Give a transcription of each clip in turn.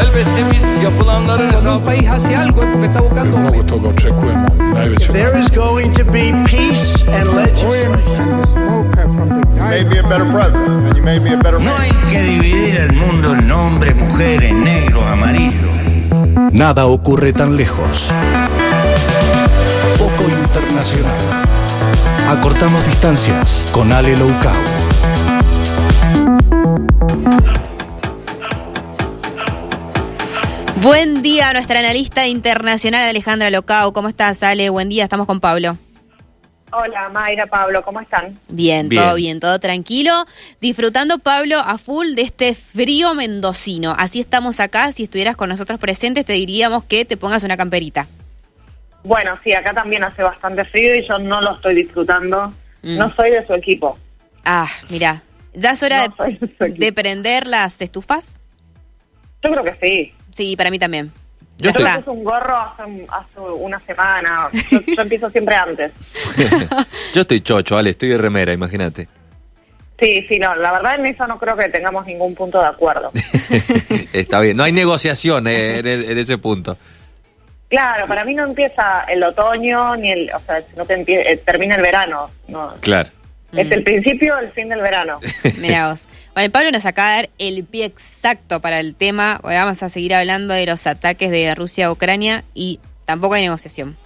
Elbette biz yapılanların Mnogo toga očekujemo. Najveće There is going to be peace and legislation. You made me a better president, and you made me a better No hay que dividir el mundo en hombres, mujeres, negros, amarillos. Nada ocurre tan lejos. Foco Internacional. Acortamos distancias con Ale Loucao. Buen día a nuestra analista internacional Alejandra Locao. ¿Cómo estás, Ale? Buen día, estamos con Pablo. Hola, Mayra, Pablo, ¿cómo están? Bien, Bien. todo bien, todo tranquilo. Disfrutando, Pablo, a full de este frío mendocino. Así estamos acá. Si estuvieras con nosotros presentes, te diríamos que te pongas una camperita. Bueno, sí, acá también hace bastante frío y yo no lo estoy disfrutando. Mm. No soy de su equipo. Ah, mira, ¿ya es hora No de prender las estufas? Yo creo que sí. Sí, para mí también. Yo me puse un gorro hace, hace una semana. Yo, yo empiezo siempre antes. Yo estoy chocho, Ale, estoy de remera, imagínate. Sí, sí, no, la verdad en eso no creo que tengamos ningún punto de acuerdo. Está bien, no hay negociación eh, en, el- en ese punto. Claro, para mí no empieza el otoño ni el, o sea, no te empie- eh, termina el verano. No. Claro. Es el principio el fin del verano. Mira vos. Bueno, Pablo nos acaba de dar el pie exacto para el tema. Vamos a seguir hablando de los ataques de Rusia a Ucrania y tampoco hay negociación.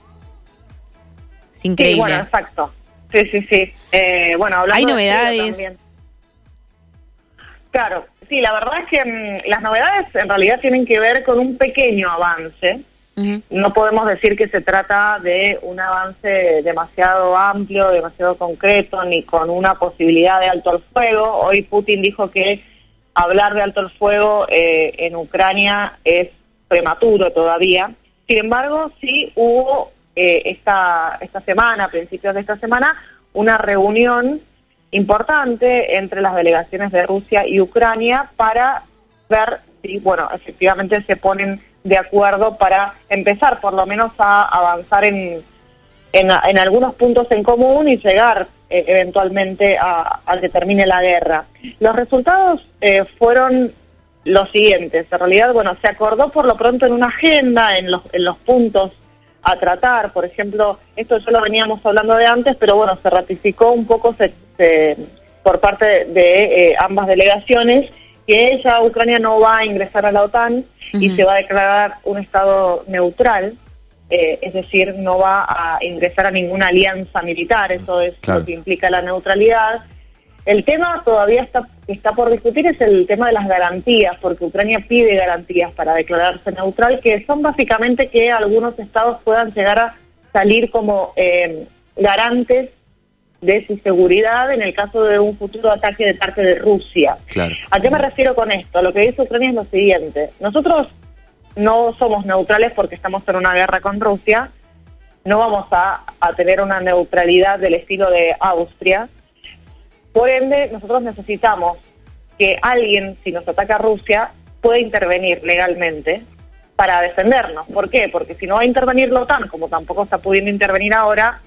Es increíble. Sí, bueno, exacto. Sí, sí, sí. Eh, bueno, hablando Hay de novedades. también. Claro, sí, la verdad es que mm, las novedades en realidad tienen que ver con un pequeño avance. No podemos decir que se trata de un avance demasiado amplio, demasiado concreto, ni con una posibilidad de alto al fuego. Hoy Putin dijo que hablar de alto al fuego eh, en Ucrania es prematuro todavía. Sin embargo, sí hubo eh, esta, esta semana, a principios de esta semana, una reunión importante entre las delegaciones de Rusia y Ucrania para ver si, bueno, efectivamente se ponen de acuerdo para empezar por lo menos a avanzar en, en, algunos puntos en común y llegar eh, eventualmente a, que termine la guerra. Los resultados eh, fueron los siguientes. En realidad, bueno, se acordó por lo pronto en una agenda, en los, en los puntos a tratar. Por ejemplo, esto ya lo veníamos hablando de antes, pero bueno, se ratificó un poco por parte de eh, ambas delegaciones que ya Ucrania no va a ingresar a la OTAN y se va a declarar un estado neutral, eh, es decir, no va a ingresar a ninguna alianza militar, eso es Claro. lo que implica la neutralidad. El tema todavía está, está por discutir es el tema de las garantías, porque Ucrania pide garantías para declararse neutral, que son básicamente que algunos estados puedan llegar a salir como eh, garantes de su seguridad en el caso de un futuro ataque de parte de Rusia. Claro. ¿A qué me refiero con esto? Lo que dice Ucrania es lo siguiente. Nosotros no somos neutrales porque estamos en una guerra con Rusia. No vamos a, a tener una neutralidad del estilo de Austria. Por ende, nosotros necesitamos que alguien, si nos ataca Rusia, pueda intervenir legalmente para defendernos. ¿Por qué? Porque si no va a intervenir la OTAN, como tampoco está pudiendo intervenir ahora,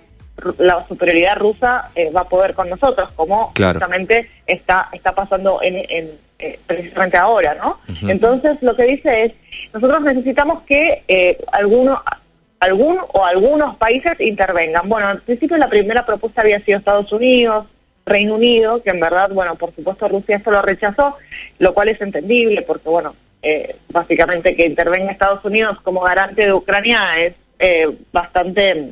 la superioridad rusa eh, va a poder con nosotros, como Claro. justamente está, está pasando en, en, eh, precisamente ahora, ¿no? Entonces, lo que dice es, nosotros necesitamos que eh, alguno, algún o algunos países intervengan. Bueno, al principio la primera propuesta había sido Estados Unidos, Reino Unido, que en verdad, bueno, por supuesto Rusia esto lo rechazó, lo cual es entendible porque, bueno, eh, básicamente que intervenga Estados Unidos como garante de Ucrania es eh, bastante,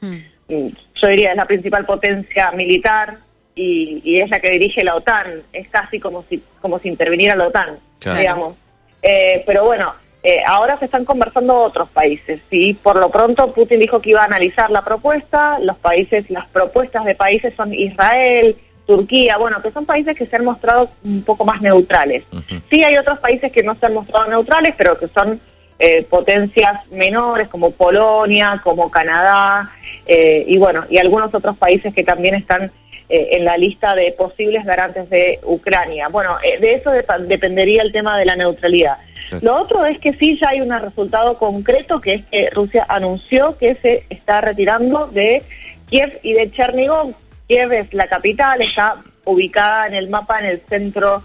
Mm. Mm, yo diría, es la principal potencia militar y, y es la que dirige la OTAN, es casi como si, como si interviniera la OTAN, Claro. digamos. Eh, pero bueno, eh, ahora se están conversando otros países. Sí, por lo pronto Putin dijo que iba a analizar la propuesta. Los países, las propuestas de países son Israel, Turquía, bueno, que son países que se han mostrado un poco más neutrales. Sí, hay otros países que no se han mostrado neutrales, pero que son eh, potencias menores como Polonia, como Canadá, eh, y bueno, y algunos otros países que también están eh, en la lista de posibles garantes de Ucrania. Bueno, de eso dep- dependería el tema de la neutralidad. Lo otro es que sí ya hay un resultado concreto, que es que Rusia anunció que se está retirando de Kiev y de Chernigov. Kiev es la capital, está ubicada en el mapa en el centro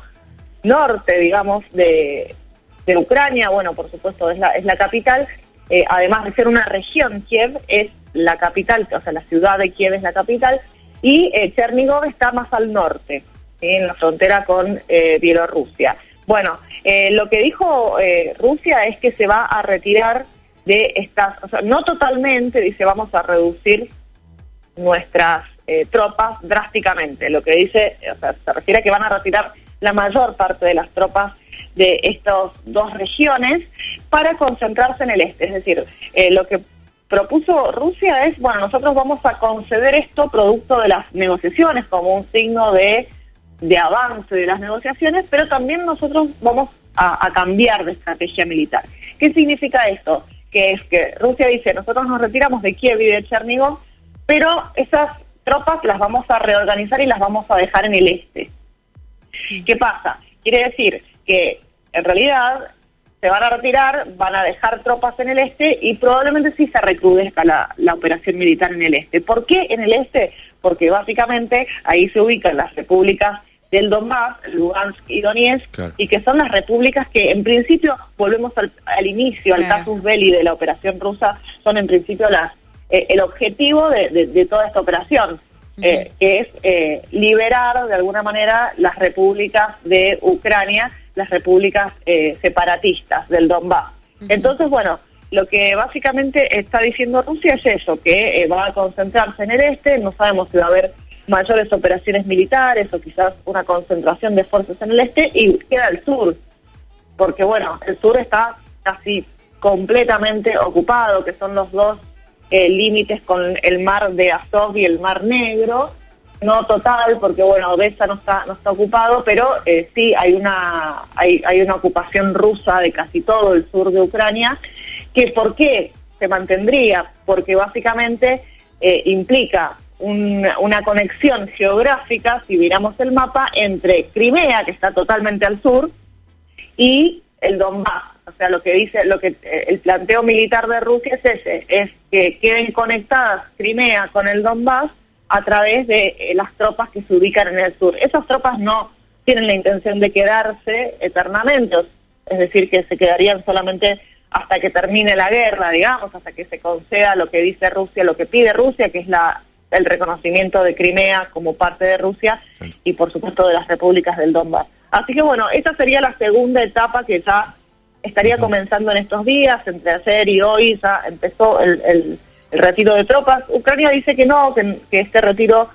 norte, digamos, de, de Ucrania, bueno, por supuesto es la, es la capital, eh, además de ser una región, Kiev es la capital, o sea, la ciudad de Kiev es la capital, y eh, Chernigov está más al norte, en la frontera con eh, Bielorrusia. Bueno, eh, lo que dijo Rusia es que se va a retirar de estas, o sea, no totalmente, dice, vamos a reducir nuestras tropas drásticamente. Lo que dice, o sea, se refiere a que van a retirar la mayor parte de las tropas de estas dos regiones para concentrarse en el este. Es decir, eh, lo que propuso Rusia es, bueno, nosotros vamos a conceder esto producto de las negociaciones como un signo de, de avance de las negociaciones, pero también nosotros vamos a, a cambiar de estrategia militar. ¿Qué significa esto? Que es que Rusia dice, nosotros nos retiramos de Kiev y de Chernigov, pero esas tropas las vamos a reorganizar y las vamos a dejar en el este. ¿Qué pasa? Quiere decir que en realidad se van a retirar, van a dejar tropas en el este y probablemente sí se recrudezca la, la operación militar en el este. ¿Por qué en el este? Porque básicamente ahí se ubican las repúblicas del Donbass, Lugansk y Donetsk, Claro. y que son las repúblicas que en principio, volvemos al, al inicio, al Claro. casus belli de la operación rusa, son en principio las eh, el objetivo de, de- de toda esta operación, eh, que es eh, liberar de alguna manera las repúblicas de Ucrania, las repúblicas eh, separatistas del Donbass. Entonces, bueno, lo que básicamente está diciendo Rusia es eso, que eh, va a concentrarse en el este, no sabemos si va a haber mayores operaciones militares o quizás una concentración de fuerzas en el este y queda el sur, porque bueno, el sur está casi completamente ocupado, que son los dos eh, límites con el mar de Azov y el mar Negro, no total, porque bueno, Odessa no está, no está ocupado, pero eh, sí hay una, hay, hay una ocupación rusa de casi todo el sur de Ucrania, que ¿por qué se mantendría? Porque básicamente eh, implica un- una conexión geográfica, si miramos el mapa, entre Crimea, que está totalmente al sur, y el Donbass. O sea, lo que dice, lo que eh, el planteo militar de Rusia es ese, es que queden conectadas Crimea con el Donbass a través de eh, las tropas que se ubican en el sur. Esas tropas no tienen la intención de quedarse eternamente, es decir, que se quedarían solamente hasta que termine la guerra, digamos, hasta que se conceda lo que dice Rusia, lo que pide Rusia, que es la el reconocimiento de Crimea como parte de Rusia y por supuesto de las repúblicas del Donbass. Así que bueno, esta sería la segunda etapa que ya estaría comenzando en estos días, entre ayer y hoy ya empezó el, el- el retiro de tropas. Ucrania dice que no, que, este retiro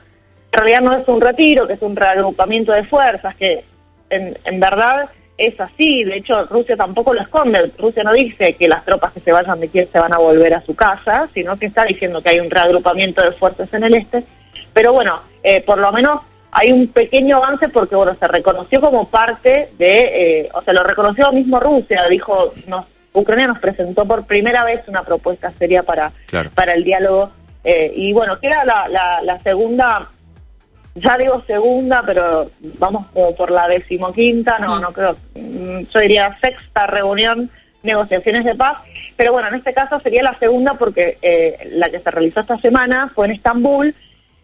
en realidad no es un retiro, que es un reagrupamiento de fuerzas, que en, en verdad es así. De hecho, Rusia tampoco lo esconde. Rusia no dice que las tropas que se vayan de Kiev se van a volver a su casa, sino que está diciendo que hay un reagrupamiento de fuerzas en el este. Pero bueno, eh, por lo menos hay un pequeño avance porque bueno se reconoció como parte de, eh, o sea, lo reconoció mismo Rusia, dijo, nos, Ucrania nos presentó por primera vez una propuesta seria para, Claro. para el diálogo. eh, y bueno, queda la, la, la segunda ya digo segunda, pero vamos como por la decimoquinta, no, no creo, mm, yo diría sexta reunión, negociaciones de paz, pero bueno, en este caso sería la segunda porque eh, la que se realizó esta semana fue en Estambul,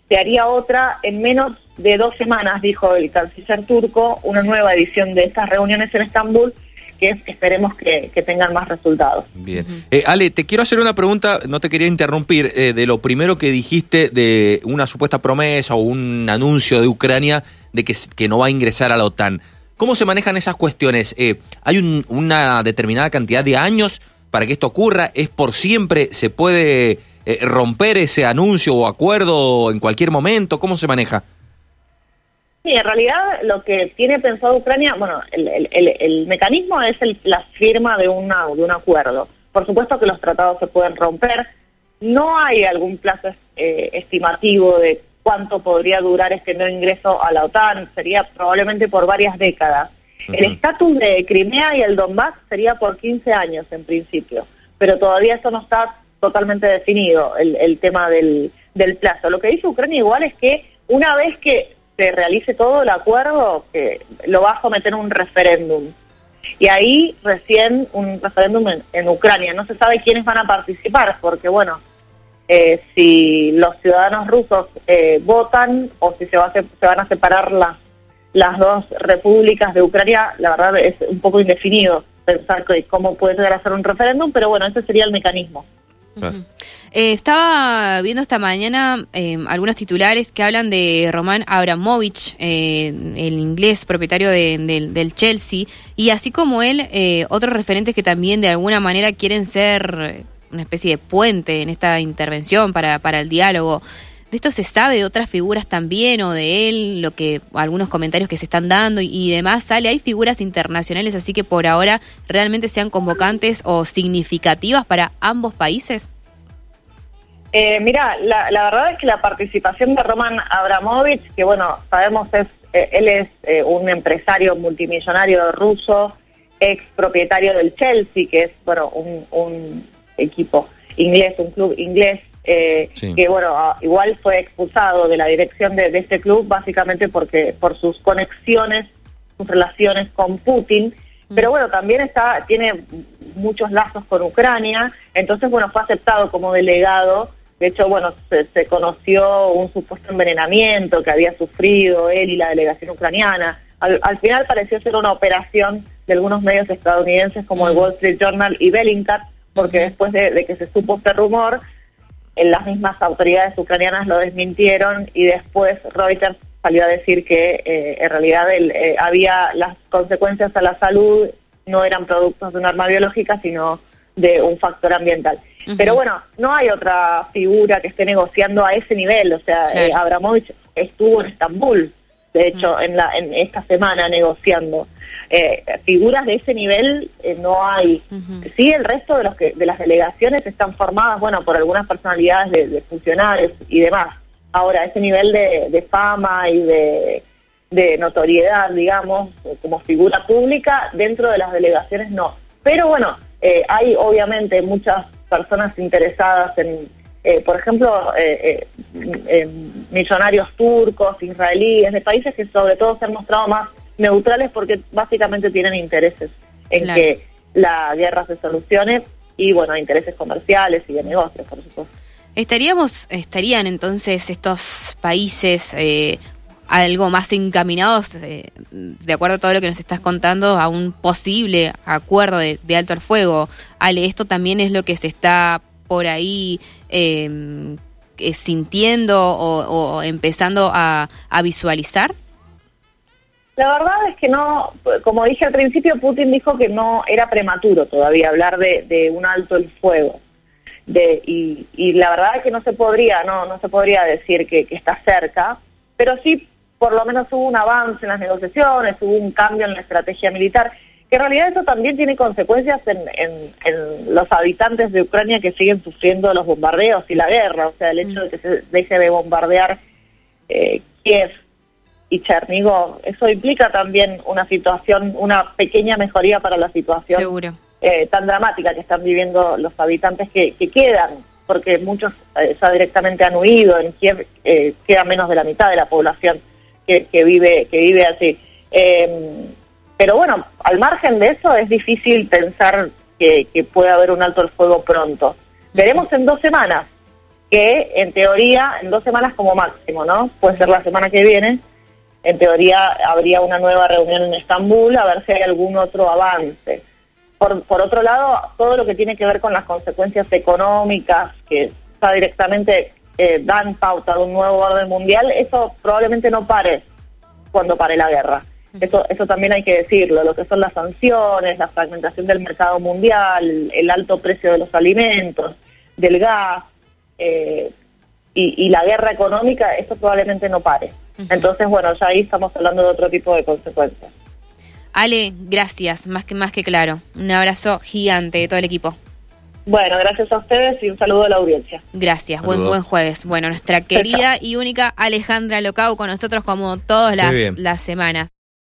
se haría otra en menos de dos semanas, dijo el canciller turco, una nueva edición de estas reuniones en Estambul, que es- esperemos que, tengan más resultados. Bien. Eh, Ale, te quiero hacer una pregunta, no te quería interrumpir, eh, de lo primero que dijiste de una supuesta promesa o un anuncio de Ucrania de que, que no va a ingresar a la OTAN. ¿Cómo se manejan esas cuestiones? Eh, ¿Hay un- una determinada cantidad de años para que esto ocurra? ¿Es por siempre? ¿Se puede romper ese anuncio o acuerdo en cualquier momento? ¿Cómo se maneja? Sí, en realidad lo que tiene pensado Ucrania, bueno, el, el- el- el mecanismo es la firma de, una, de un acuerdo. Por supuesto que los tratados se pueden romper. No hay algún plazo eh, estimativo de cuánto podría durar este no ingreso a la OTAN. Sería probablemente por varias décadas. El estatus de Crimea y el Donbass sería por 15 años en principio, pero todavía eso no está totalmente definido, el, el tema del, del plazo. Lo que dice Ucrania igual es que una vez que se realice todo el acuerdo, que lo va a someter un referéndum. Y ahí recién un referéndum en, Ucrania. No se sabe quiénes van a participar, porque bueno, eh, si los ciudadanos rusos eh, votan o si se, van a separar las, las dos repúblicas de Ucrania, la verdad es un poco indefinido. pensar que- cómo puede llegar a un referéndum, pero bueno, ese sería el mecanismo. Eh, estaba viendo esta mañana eh, algunos titulares que hablan de Roman Abramovich, eh, el inglés propietario de- del- del Chelsea, y así como él, otros referentes que también de alguna manera quieren ser una especie de puente en esta intervención para, para el diálogo. ¿De esto se sabe de otras figuras también o de él, lo que algunos comentarios que se están dando y, demás sale? Hay figuras internacionales, así que por ahora realmente sean convocantes o significativas para ambos países. Eh, mira, la, verdad es que la participación de Roman Abramovich, que bueno, sabemos es, eh, él es eh, un empresario multimillonario ruso, ex propietario del Chelsea, que es bueno un equipo inglés, un club inglés, eh, Sí. que bueno, igual fue expulsado de la dirección de, de este club básicamente porque por sus conexiones, sus relaciones con Putin, pero bueno, también está tiene muchos lazos con Ucrania, entonces bueno, fue aceptado como delegado. De hecho, bueno, se, se conoció un supuesto envenenamiento que había sufrido él y la delegación ucraniana. Al, al final pareció ser una operación de algunos medios estadounidenses como el Wall Street Journal y Bellingcat, porque después de, de que se supo este rumor, las mismas autoridades ucranianas lo desmintieron y después Reuters salió a decir que eh, en realidad el, eh, había las consecuencias a la salud no eran productos de un arma biológica, sino de un factor ambiental. Pero bueno, no hay otra figura que esté negociando a ese nivel. O sea, Claro. eh, Abramovich estuvo en Estambul, de hecho, en, la, en esta semana negociando. Eh, figuras de ese nivel eh, no hay. Sí, el resto de, los que, de las delegaciones están formadas, bueno, por algunas personalidades de, de funcionarios y demás. Ahora, ese nivel de, de fama y de, de notoriedad, digamos, eh, como figura pública, dentro de las delegaciones no. Pero bueno, eh, hay obviamente muchas personas interesadas en, eh, por ejemplo, eh, eh, en millonarios turcos, israelíes, de países que sobre todo se han mostrado más neutrales porque básicamente tienen intereses en Claro. que la guerra se solucione y bueno, intereses comerciales y de negocios, por supuesto. Estaríamos, estarían entonces estos países eh, algo más encaminados, eh, de acuerdo a todo lo que nos estás contando, a un posible acuerdo de, de alto al fuego. Ale, esto también es lo que se está por ahí eh, eh, sintiendo o, empezando a, visualizar. La verdad es que no, como dije al principio, Putin dijo que no era prematuro todavía hablar de, un alto el fuego. Y, la verdad es que no se podría, no, no se podría decir que está cerca, pero sí por lo menos hubo un avance en las negociaciones, hubo un cambio en la estrategia militar, que en realidad eso también tiene consecuencias en, en- en los habitantes de Ucrania que siguen sufriendo los bombardeos y la guerra, o sea, el hecho de que se deje de bombardear eh, Kiev y Chernigov, eso implica también una situación, una pequeña mejoría para la situación eh, tan dramática que están viviendo los habitantes que, que quedan, porque muchos eh, ya directamente han huido, en Kiev queda menos de la mitad de la población que, que vive que vive así. Pero bueno, al margen de eso es difícil pensar que, que pueda haber un alto el fuego pronto. Veremos en dos semanas, que en teoría, en dos semanas como máximo, ¿no? Puede ser la semana que viene, en teoría habría una nueva reunión en Estambul a ver si hay algún otro avance. Por, otro lado, todo lo que tiene que ver con las consecuencias económicas que está directamente eh, dan pauta de un nuevo orden mundial, eso probablemente no pare cuando pare la guerra. Eso, eso también hay que decirlo, lo que son las sanciones, la fragmentación del mercado mundial, el, alto precio de los alimentos, del gas, eh, y, y la guerra económica, eso probablemente no pare. Entonces, bueno, ya ahí estamos hablando de otro tipo de consecuencias. Ale, gracias, más que más que claro. Un abrazo gigante de todo el equipo. Bueno, gracias a ustedes y un saludo a la audiencia. Gracias, buen Saludos. buen jueves. Bueno, nuestra querida y única Alejandra Locau con nosotros como todas las, las semanas.